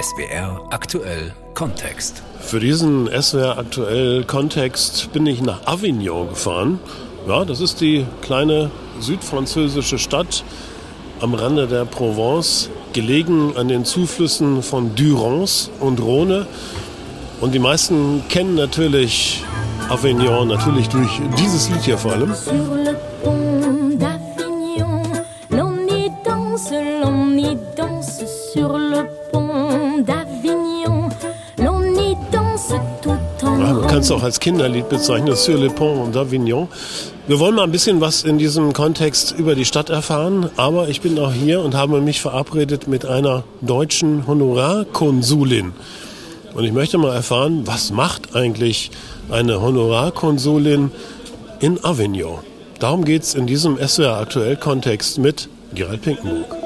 SWR aktuell Kontext. Für diesen SWR aktuell Kontext bin ich nach Avignon gefahren. Ja, das ist die kleine südfranzösische Stadt am Rande der Provence, gelegen an den Zuflüssen von Durance und Rhône. Und die meisten kennen natürlich Avignon, natürlich durch dieses Lied hier vor allem. Sur le en Ja, man kann es auch als Kinderlied bezeichnen, Sur le Pont d'Avignon. Wir wollen mal ein bisschen was in diesem Kontext über die Stadt erfahren, aber ich bin auch hier und habe mich verabredet mit einer deutschen Honorarkonsulin. Und ich möchte mal erfahren, was macht eigentlich eine Honorarkonsulin in Avignon? Darum geht es in diesem SWR aktuell Kontext mit Gerald Pinkenburg.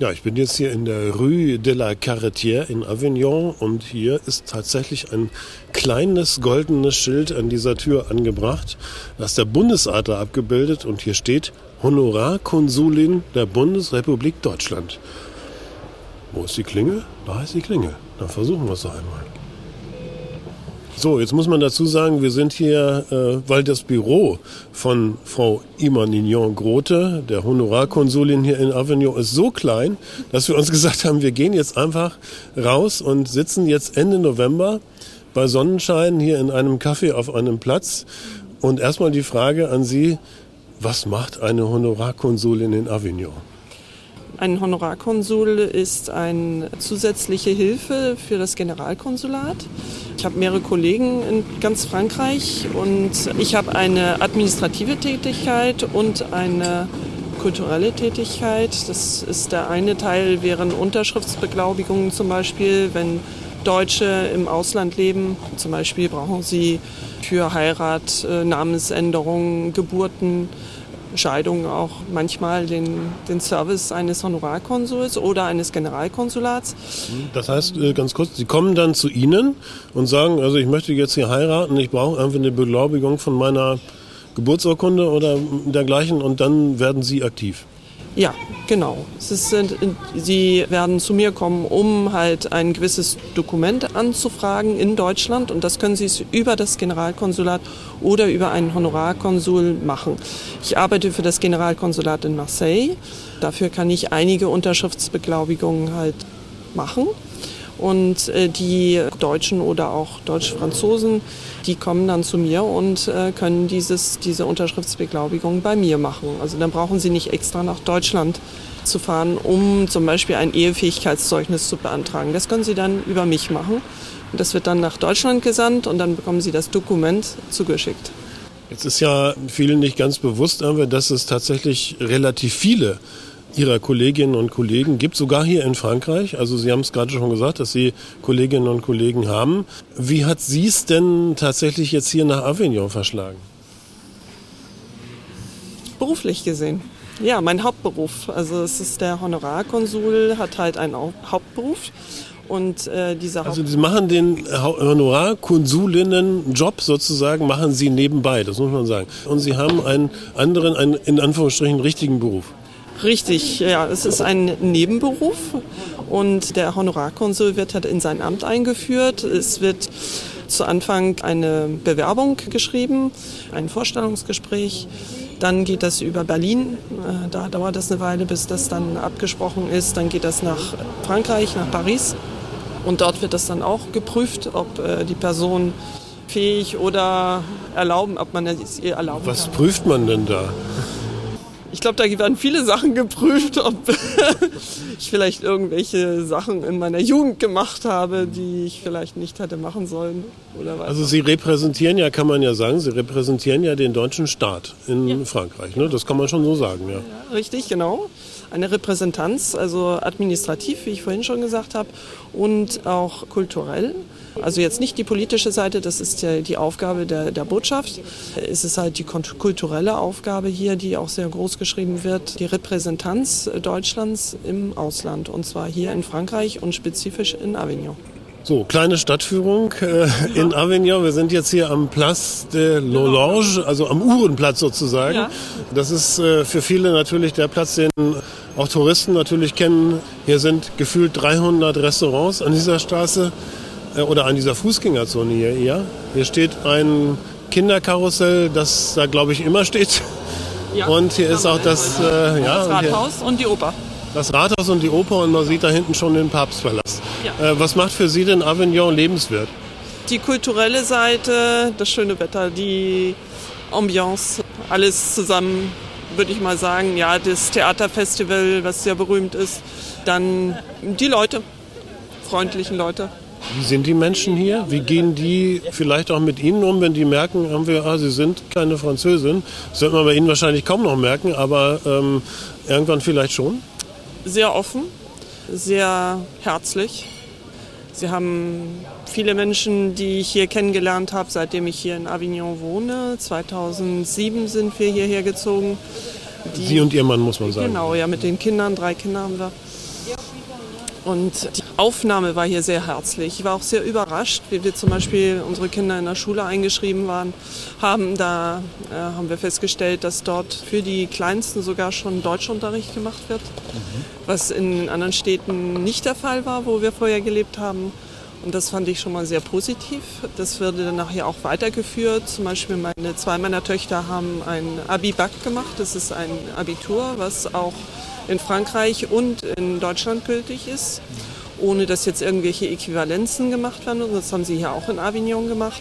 Ja, ich bin jetzt hier in der Rue de la Carretière in Avignon und hier ist tatsächlich ein kleines goldenes Schild an dieser Tür angebracht. Da ist der Bundesadler abgebildet und hier steht Honorarkonsulin der Bundesrepublik Deutschland. Wo ist die Klingel? Da ist die Klingel. Dann versuchen wir es doch einmal. So, jetzt muss man dazu sagen, wir sind hier, äh, weil das Büro von Frau Imanignon Grote, der Honorarkonsulin hier in Avignon, ist so klein, dass wir uns gesagt haben, wir gehen jetzt einfach raus und sitzen jetzt Ende November bei Sonnenschein hier in einem Café auf einem Platz. Und erstmal die Frage an Sie, was macht eine Honorarkonsulin in Avignon? Ein Honorarkonsul ist eine zusätzliche Hilfe für das Generalkonsulat. Ich habe mehrere Kollegen in ganz Frankreich und ich habe eine administrative Tätigkeit und eine kulturelle Tätigkeit. Das ist der eine Teil, wären Unterschriftsbeglaubigungen zum Beispiel, wenn Deutsche im Ausland leben. Zum Beispiel brauchen sie für Heirat, äh, Namensänderungen, Geburten, Scheidungen auch manchmal den, den Service eines Honorarkonsuls oder eines Generalkonsulats. Das heißt, äh, ganz kurz, Sie kommen dann zu Ihnen und sagen, also ich möchte jetzt hier heiraten, ich brauche einfach eine Beglaubigung von meiner Geburtsurkunde oder dergleichen und dann werden Sie aktiv. Ja, genau. Ist, äh, sie werden zu mir kommen, um halt ein gewisses Dokument anzufragen in Deutschland und das können sie über das Generalkonsulat oder über einen Honorarkonsul machen. Ich arbeite für das Generalkonsulat in Marseille. Dafür kann ich einige Unterschriftsbeglaubigungen halt machen. Und äh, die Deutschen oder auch Deutsch-Franzosen, die kommen dann zu mir und äh, können dieses, diese Unterschriftsbeglaubigung bei mir machen. Also dann brauchen sie nicht extra nach Deutschland zu fahren, um zum Beispiel ein Ehefähigkeitszeugnis zu beantragen. Das können sie dann über mich machen. Und das wird dann nach Deutschland gesandt und dann bekommen sie das Dokument zugeschickt. Jetzt ist ja vielen nicht ganz bewusst, dass es tatsächlich relativ viele Ihrer Kolleginnen und Kollegen gibt, sogar hier in Frankreich. Also Sie haben es gerade schon gesagt, dass Sie Kolleginnen und Kollegen haben. Wie hat Sie es denn tatsächlich jetzt hier nach Avignon verschlagen? Beruflich gesehen. Ja, mein Hauptberuf. Also es ist der Honorarkonsul, hat halt einen Hauptberuf. Und äh, dieser Also Sie machen den Honorarkonsulinnen-Job sozusagen, machen Sie nebenbei, das muss man sagen. Und Sie haben einen anderen, einen in Anführungsstrichen richtigen Beruf. Richtig, ja, es ist ein Nebenberuf und der Honorarkonsul wird halt in sein Amt eingeführt. Es wird zu Anfang eine Bewerbung geschrieben, ein Vorstellungsgespräch. Dann geht das über Berlin. Äh, Da dauert das eine Weile, bis das dann abgesprochen ist. Dann geht das nach Frankreich, nach Paris. Und dort wird das dann auch geprüft, ob äh, die Person fähig oder erlauben, ob man es ihr erlauben Was kann. prüft man denn da? Ich glaube, da werden viele Sachen geprüft, ob ich vielleicht irgendwelche Sachen in meiner Jugend gemacht habe, die ich vielleicht nicht hätte machen sollen oder was. Also Sie repräsentieren ja, kann man ja sagen, Sie repräsentieren ja den deutschen Staat in Frankreich. Ne? Das kann man schon so sagen, ja. Richtig, genau. Eine Repräsentanz, also administrativ, wie ich vorhin schon gesagt habe, und auch kulturell. Also jetzt nicht die politische Seite, das ist ja die Aufgabe der, der Botschaft. Es ist halt die kulturelle Aufgabe hier, die auch sehr groß geschrieben wird, die Repräsentanz Deutschlands im Ausland, und zwar hier in Frankreich und spezifisch in Avignon. So, kleine Stadtführung äh, in Avignon. Wir sind jetzt hier am Place de l'Horloge, also am Uhrenplatz sozusagen. Ja. Das ist äh, für viele natürlich der Platz, den auch Touristen natürlich kennen Hier sind gefühlt 300 Restaurants an dieser Straße oder an dieser Fußgängerzone hier eher. Hier steht ein Kinderkarussell, das da glaube ich immer steht. Ja. Und hier ist auch das, äh, ja, Das und hier- Rathaus und die Oper. das Rathaus und die Oper und man sieht da hinten schon den Papstpalast. Ja. Äh, was macht für Sie denn Avignon lebenswert? Die kulturelle Seite, das schöne Wetter, die Ambiance, alles zusammen, würde ich mal sagen. Ja, das Theaterfestival, was sehr berühmt ist. Dann die Leute, freundlichen Leute. Wie sind die Menschen hier? Wie gehen die vielleicht auch mit Ihnen um, wenn die merken, haben wir, ah, Sie sind keine Französin? Das wird man bei Ihnen wahrscheinlich kaum noch merken, aber ähm, irgendwann vielleicht schon. Sehr offen, sehr herzlich. Sie haben viele Menschen, die ich hier kennengelernt habe, seitdem ich hier in Avignon wohne. 2007 sind wir hierher gezogen. Die- Sie und Ihr Mann, muss man sagen. Genau, ja, mit den Kindern, drei Kinder haben wir. Und die Aufnahme war hier sehr herzlich. Ich war auch sehr überrascht, wie wir zum Beispiel unsere Kinder in der Schule eingeschrieben waren, haben. Da äh, haben wir festgestellt, dass dort für die Kleinsten sogar schon Deutschunterricht gemacht wird, was in anderen Städten nicht der Fall war, wo wir vorher gelebt haben. Und das fand ich schon mal sehr positiv. Das wurde dann nachher auch weitergeführt. Zum Beispiel meine zwei meiner Töchter haben ein Abi-Bac gemacht. Das ist ein Abitur, was auch in Frankreich und in Deutschland gültig ist, ohne dass jetzt irgendwelche Äquivalenzen gemacht werden. Das haben sie hier auch in Avignon gemacht.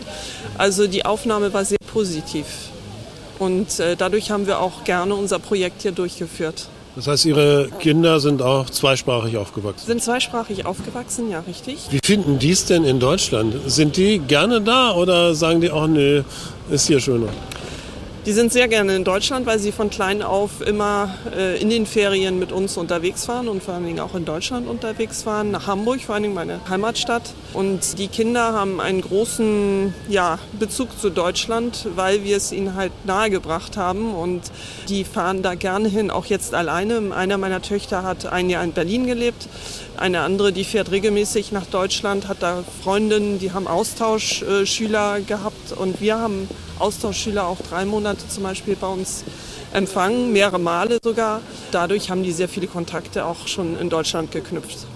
Also die Aufnahme war sehr positiv. Und äh, dadurch haben wir auch gerne unser Projekt hier durchgeführt. Das heißt, Ihre Kinder sind auch zweisprachig aufgewachsen. Sind zweisprachig aufgewachsen, ja, richtig. Wie finden die es denn in Deutschland? Sind die gerne da oder sagen die auch, nee, ist hier schöner? Die sind sehr gerne in Deutschland, weil sie von klein auf immer äh, in den Ferien mit uns unterwegs waren und vor allen Dingen auch in Deutschland unterwegs waren, nach Hamburg, vor allen Dingen meine Heimatstadt. Und die Kinder haben einen großen ja, Bezug zu Deutschland, weil wir es ihnen halt nahegebracht haben und die fahren da gerne hin, auch jetzt alleine. Einer meiner Töchter hat ein Jahr in Berlin gelebt, eine andere, die fährt regelmäßig nach Deutschland, hat da Freundinnen, die haben Austauschschüler gehabt und wir haben Austauschschüler auch drei Monate zum Beispiel bei uns empfangen, mehrere Male sogar. Dadurch haben die sehr viele Kontakte auch schon in Deutschland geknüpft.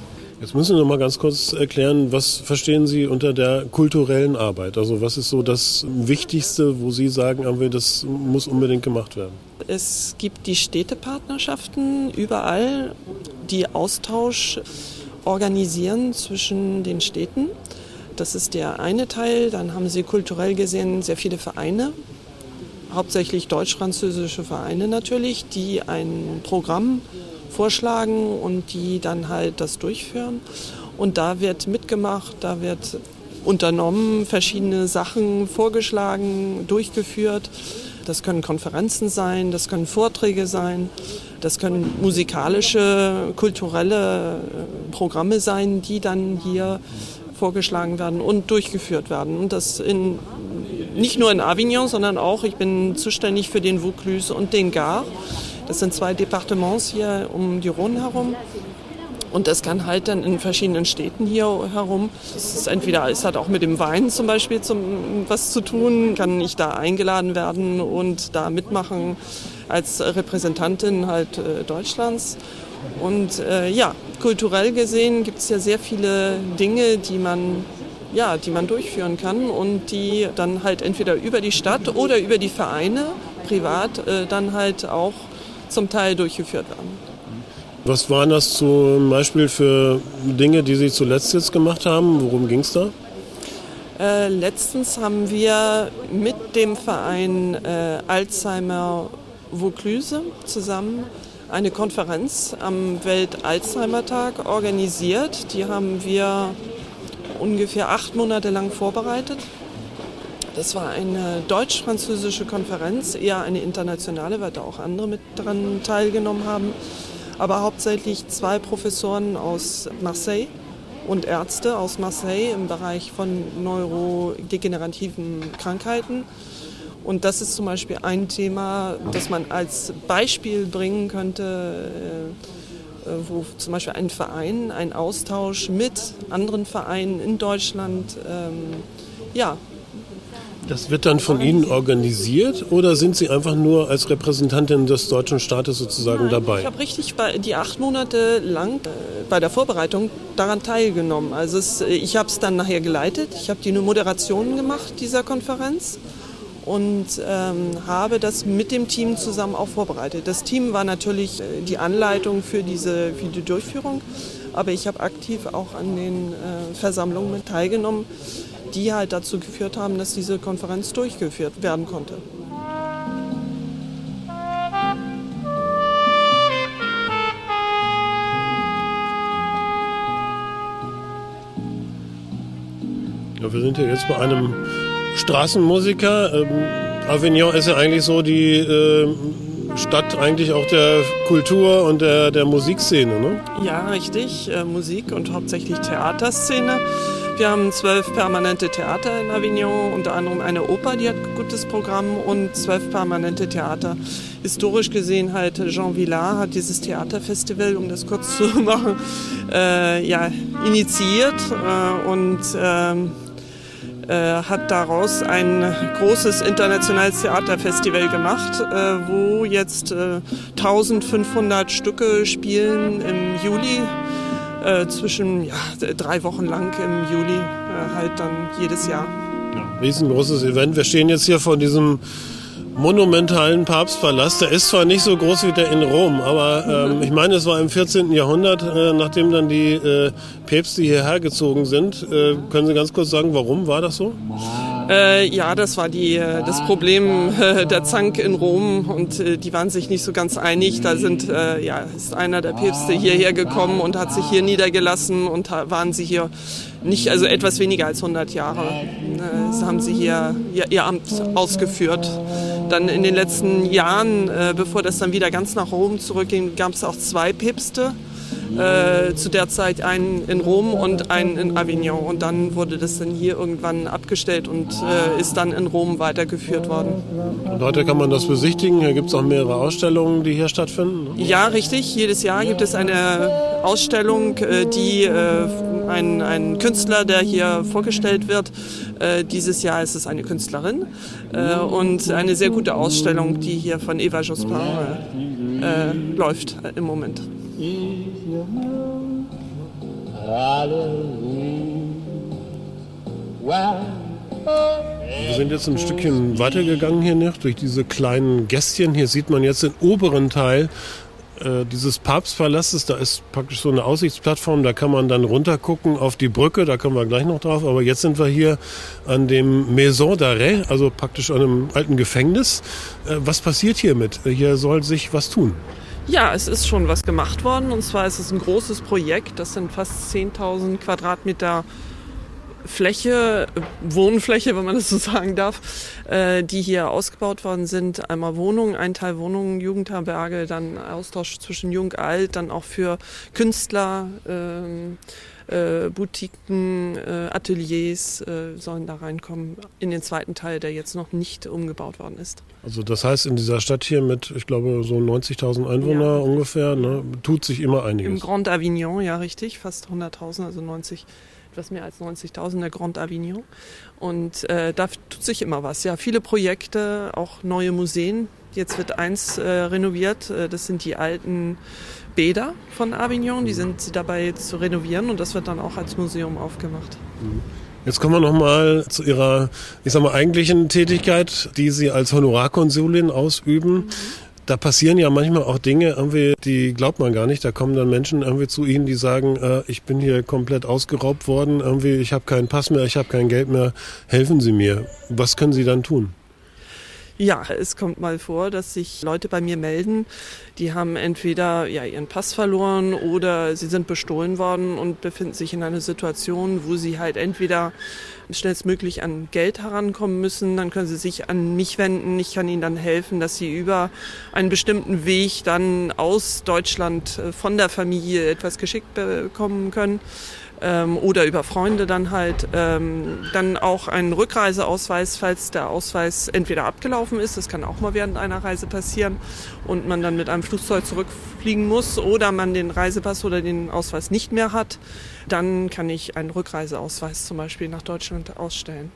Jetzt müssen wir noch mal ganz kurz erklären, was verstehen Sie unter der kulturellen Arbeit? Also was ist so das Wichtigste, wo Sie sagen, haben wir, das muss unbedingt gemacht werden? Es gibt die Städtepartnerschaften überall, die Austausch organisieren zwischen den Städten. Das ist der eine Teil. Dann haben sie kulturell gesehen sehr viele Vereine, hauptsächlich deutsch-französische Vereine natürlich, die ein Programm vorschlagen und die dann halt das durchführen. Und da wird mitgemacht, da wird unternommen, verschiedene Sachen vorgeschlagen, durchgeführt. Das können Konferenzen sein, das können Vorträge sein, das können musikalische, kulturelle äh, Programme sein, die dann hier vorgeschlagen werden und durchgeführt werden. Und das in, nicht nur in Avignon, sondern auch, ich bin zuständig für den Vaucluse und den Gard. Das sind zwei Departements hier um die Rhone herum. Und das kann halt dann in verschiedenen Städten hier herum. Es ist entweder, es hat auch mit dem Wein zum Beispiel zum, was zu tun, kann ich da eingeladen werden und da mitmachen als Repräsentantin halt äh, Deutschlands. Und äh, ja, kulturell gesehen gibt es ja sehr viele Dinge, die man, ja, die man durchführen kann und die dann halt entweder über die Stadt oder über die Vereine privat äh, dann halt auch zum Teil durchgeführt werden. Was waren das zum Beispiel für Dinge, die Sie zuletzt jetzt gemacht haben? Worum ging es da? Äh, letztens haben wir mit dem Verein äh, Alzheimer Vaucluse zusammen eine Konferenz am Welt-Alzheimer-Tag organisiert. Die haben wir ungefähr acht Monate lang vorbereitet. Das war eine deutsch-französische Konferenz, eher eine internationale, weil da auch andere mit daran teilgenommen haben. Aber hauptsächlich zwei Professoren aus Marseille und Ärzte aus Marseille im Bereich von neurodegenerativen Krankheiten. Und das ist zum Beispiel ein Thema, das man als Beispiel bringen könnte, äh, wo zum Beispiel ein Verein, ein Austausch mit anderen Vereinen in Deutschland, ähm, ja, Das wird dann von Ihnen organisiert oder sind Sie einfach nur als Repräsentantin des deutschen Staates sozusagen Nein, dabei? Ich habe richtig bei, die acht Monate lang äh, bei der Vorbereitung daran teilgenommen. Also es, ich habe es dann nachher geleitet. Ich habe die Moderation gemacht dieser Konferenz und ähm, habe das mit dem Team zusammen auch vorbereitet. Das Team war natürlich äh, die Anleitung für diese, für die Durchführung, aber ich habe aktiv auch an den äh, Versammlungen mit teilgenommen, die halt dazu geführt haben, dass diese Konferenz durchgeführt werden konnte. Ja, wir sind ja jetzt bei einem Straßenmusiker. Ähm, Avignon ist ja eigentlich so die äh, Stadt eigentlich auch der Kultur und der, der Musikszene, ne? Ja, richtig. Äh, Musik und hauptsächlich Theaterszene. Wir haben zwölf permanente Theater in Avignon, unter anderem eine Oper, die hat ein gutes Programm und zwölf permanente Theater. Historisch gesehen halt Jean Villard hat dieses Theaterfestival, um das kurz zu machen, äh, ja, initiiert äh, und ähm, äh, hat daraus ein großes internationales Theaterfestival gemacht, äh, wo jetzt äh, 1500 Stücke spielen im Juli äh, zwischen ja, drei Wochen lang im Juli äh, halt dann jedes Jahr. Riesengroßes Event. Wir stehen jetzt hier vor diesem monumentalen Papstpalast. Der ist zwar nicht so groß wie der in Rom, aber ähm, ich meine, es war im 14. Jahrhundert, äh, nachdem dann die äh, Päpste hierher gezogen sind. Äh, können Sie ganz kurz sagen, warum war das so? Äh, ja, das war die, äh, das Problem äh, der Zank in Rom und die waren sich nicht so ganz einig. Da sind, ja, ist einer der Päpste hierher gekommen und hat sich hier niedergelassen und waren sie hier nicht, also etwas weniger als 100 Jahre. Haben sie hier ihr, ihr, Amt ausgeführt. Dann in den letzten Jahren, äh, bevor das dann wieder ganz nach Rom zurückging, gab es auch zwei Päpste äh, zu der Zeit einen in Rom und einen in Avignon. Und dann wurde das dann hier irgendwann abgestellt und äh, ist dann in Rom weitergeführt worden. Und heute kann man das besichtigen. Hier gibt es auch mehrere Ausstellungen, die hier stattfinden. Ja, richtig. Jedes Jahr gibt es eine Ausstellung, äh, die äh, ein, ein Künstler, der hier vorgestellt wird. Äh, dieses Jahr ist es eine Künstlerin äh, und eine sehr gute Ausstellung, die hier von Eva Jospin äh, läuft im Moment. Wir sind jetzt ein Stückchen weitergegangen hier noch durch diese kleinen Gästchen. Hier sieht man jetzt den oberen Teil äh, dieses Papstpalastes. Da ist praktisch so eine Aussichtsplattform. Da kann man dann runtergucken auf die Brücke. Da kommen wir gleich noch drauf. Aber jetzt sind wir hier an dem Maison d'Arrêt, also praktisch an einem alten Gefängnis. Äh, was passiert hiermit? Hier soll sich was tun. Ja, es ist schon was gemacht worden. Und zwar ist es ein großes Projekt. Das sind fast 10.000 Quadratmeter Fläche, Wohnfläche, wenn man das so sagen darf, äh, die hier ausgebaut worden sind. Einmal Wohnungen, ein Teil Wohnungen, Jugendherberge, dann Austausch zwischen Jung, Alt, dann auch für Künstler, ähm, äh, Boutiquen, äh, Ateliers äh, sollen da reinkommen in den zweiten Teil, der jetzt noch nicht umgebaut worden ist. Also das heißt, in dieser Stadt hier mit, ich glaube, so 90.000 Einwohner ja. ungefähr, ne, tut sich immer einiges. Im Grand Avignon, ja richtig, fast 100.000, also 90 etwas mehr als 90.000 der Grand Avignon. Und äh, da tut sich immer was. Ja, viele Projekte, auch neue Museen. Jetzt wird eins äh, renoviert. Äh, das sind die alten Bäder von Avignon. Die sind dabei zu renovieren und das wird dann auch als Museum aufgemacht. Mhm. Jetzt kommen wir nochmal zu Ihrer, ich sag mal, eigentlichen Tätigkeit, die Sie als Honorarkonsulin ausüben. Mhm da passieren ja manchmal auch Dinge, irgendwie, die glaubt man gar nicht. Da kommen dann Menschen irgendwie zu Ihnen, die sagen, äh, ich bin hier komplett ausgeraubt worden, irgendwie, ich habe keinen Pass mehr, ich habe kein Geld mehr, helfen Sie mir. Was können Sie dann tun? Ja, es kommt mal vor, dass sich Leute bei mir melden, die haben entweder ja, ihren Pass verloren oder sie sind bestohlen worden und befinden sich in einer Situation, wo sie halt entweder schnellstmöglich an Geld herankommen müssen, dann können sie sich an mich wenden. Ich kann ihnen dann helfen, dass sie über einen bestimmten Weg dann aus Deutschland äh, von der Familie etwas geschickt bekommen können ähm, oder über Freunde dann halt. Ähm, dann auch einen Rückreiseausweis, falls der Ausweis entweder abgelaufen ist, das kann auch mal während einer Reise passieren und man dann mit einem Flugzeug zurückfliegen muss oder man den Reisepass oder den Ausweis nicht mehr hat, dann kann ich einen Rückreiseausweis zum Beispiel nach Deutschland ausstellen.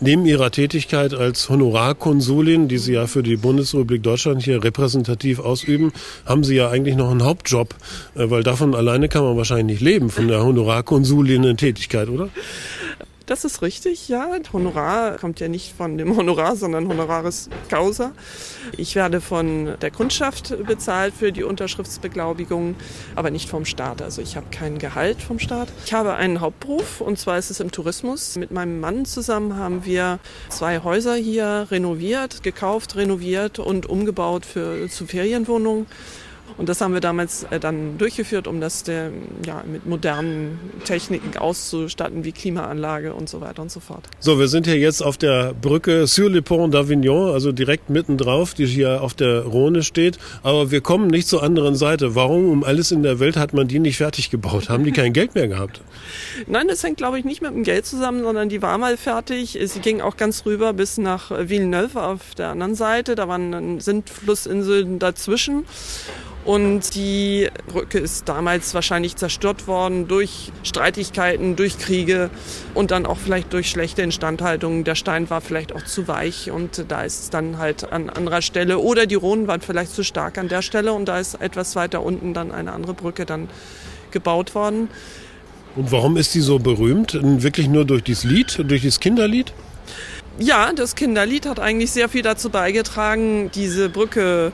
Neben Ihrer Tätigkeit als Honorarkonsulin, die Sie ja für die Bundesrepublik Deutschland hier repräsentativ ausüben, haben Sie ja eigentlich noch einen Hauptjob, äh, weil davon alleine kann man wahrscheinlich nicht leben, von der Honorarkonsulinnen-Tätigkeit, oder? Das ist richtig, ja. Honorar kommt ja nicht von dem Honorar, sondern Honoraris Causa. Ich werde von der Kundschaft bezahlt für die Unterschriftsbeglaubigung, aber nicht vom Staat. Also ich habe kein Gehalt vom Staat. Ich habe einen Hauptberuf und zwar ist es im Tourismus. Mit meinem Mann zusammen haben wir zwei Häuser hier renoviert, gekauft, renoviert und umgebaut für, zu Ferienwohnungen. Und das haben wir damals äh, dann durchgeführt, um das der, ja, mit modernen Techniken auszustatten, wie Klimaanlage und so weiter und so fort. So, wir sind hier jetzt auf der Brücke Sur le Pont d'Avignon, also direkt mitten drauf, die hier auf der Rhone steht. Aber wir kommen nicht zur anderen Seite. Warum um alles in der Welt hat man die nicht fertig gebaut? Haben die kein Geld mehr gehabt? Nein, das hängt, glaube ich, nicht mit dem Geld zusammen, sondern die war mal fertig. Sie ging auch ganz rüber bis nach Villeneuve auf der anderen Seite. Da waren Sintflussinseln dazwischen. Und die Brücke ist damals wahrscheinlich zerstört worden durch Streitigkeiten, durch Kriege und dann auch vielleicht durch schlechte Instandhaltung. Der Stein war vielleicht auch zu weich und da ist es dann halt an anderer Stelle oder die Rhonen waren vielleicht zu stark an der Stelle und da ist etwas weiter unten dann eine andere Brücke dann gebaut worden. Und warum ist die so berühmt? Wirklich nur durch dieses Lied, durch dieses Kinderlied? Ja, das Kinderlied hat eigentlich sehr viel dazu beigetragen, diese Brücke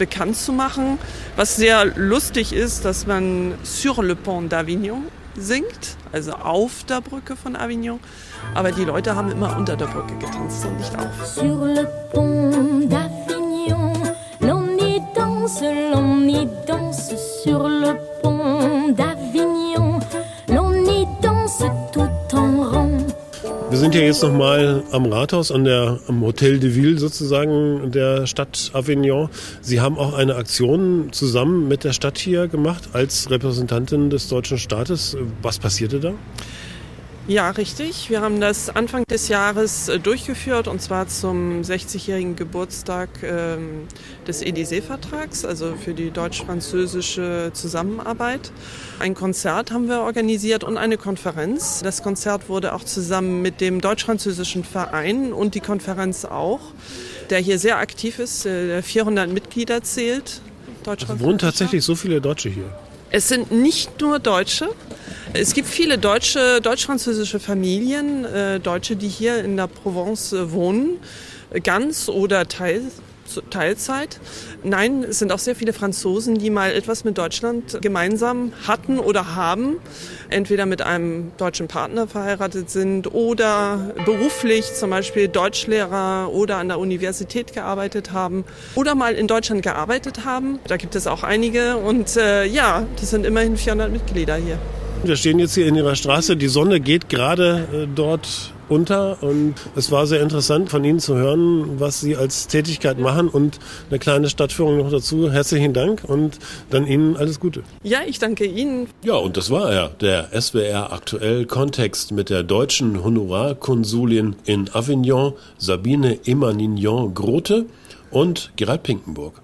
bekannt zu machen. Was sehr lustig ist, dass man Sur le Pont d'Avignon singt, also auf der Brücke von Avignon. Aber die Leute haben immer unter der Brücke getanzt und nicht auf. Sur le Pont d'Avignon, l'on y danse, l'on y danse sur sind ja jetzt nochmal am Rathaus, an der, am Hotel de Ville sozusagen der Stadt Avignon. Sie haben auch eine Aktion zusammen mit der Stadt hier gemacht als Repräsentantin des deutschen Staates. Was passierte da? Ja, richtig. Wir haben das Anfang des Jahres äh, durchgeführt und zwar zum 60-jährigen Geburtstag ähm, des Élysée-Vertrags, also für die deutsch-französische Zusammenarbeit. Ein Konzert haben wir organisiert und eine Konferenz. Das Konzert wurde auch zusammen mit dem deutsch-französischen Verein und die Konferenz auch, der hier sehr aktiv ist, äh, der 400 Mitglieder zählt. Also wohnen tatsächlich so viele Deutsche hier? Es sind nicht nur Deutsche. Es gibt viele deutsche, deutsch-französische Familien, äh, Deutsche, die hier in der Provence äh, wohnen, ganz oder teils. Teilzeit. Nein, es sind auch sehr viele Franzosen, die mal etwas mit Deutschland gemeinsam hatten oder haben. Entweder mit einem deutschen Partner verheiratet sind oder beruflich zum Beispiel Deutschlehrer oder an der Universität gearbeitet haben oder mal in Deutschland gearbeitet haben. Da gibt es auch einige und äh, ja, das sind immerhin 400 Mitglieder hier. Wir stehen jetzt hier in Ihrer Straße. Die Sonne geht gerade äh, dort unter und es war sehr interessant von Ihnen zu hören, was Sie als Tätigkeit machen und eine kleine Stadtführung noch dazu. Herzlichen Dank und dann Ihnen alles Gute. Ja, ich danke Ihnen. Ja, und das war er, der SWR aktuell Kontext mit der deutschen Honorarkonsulin in Avignon, Sabine Emanignon-Grote und Gerald Pinkenburg.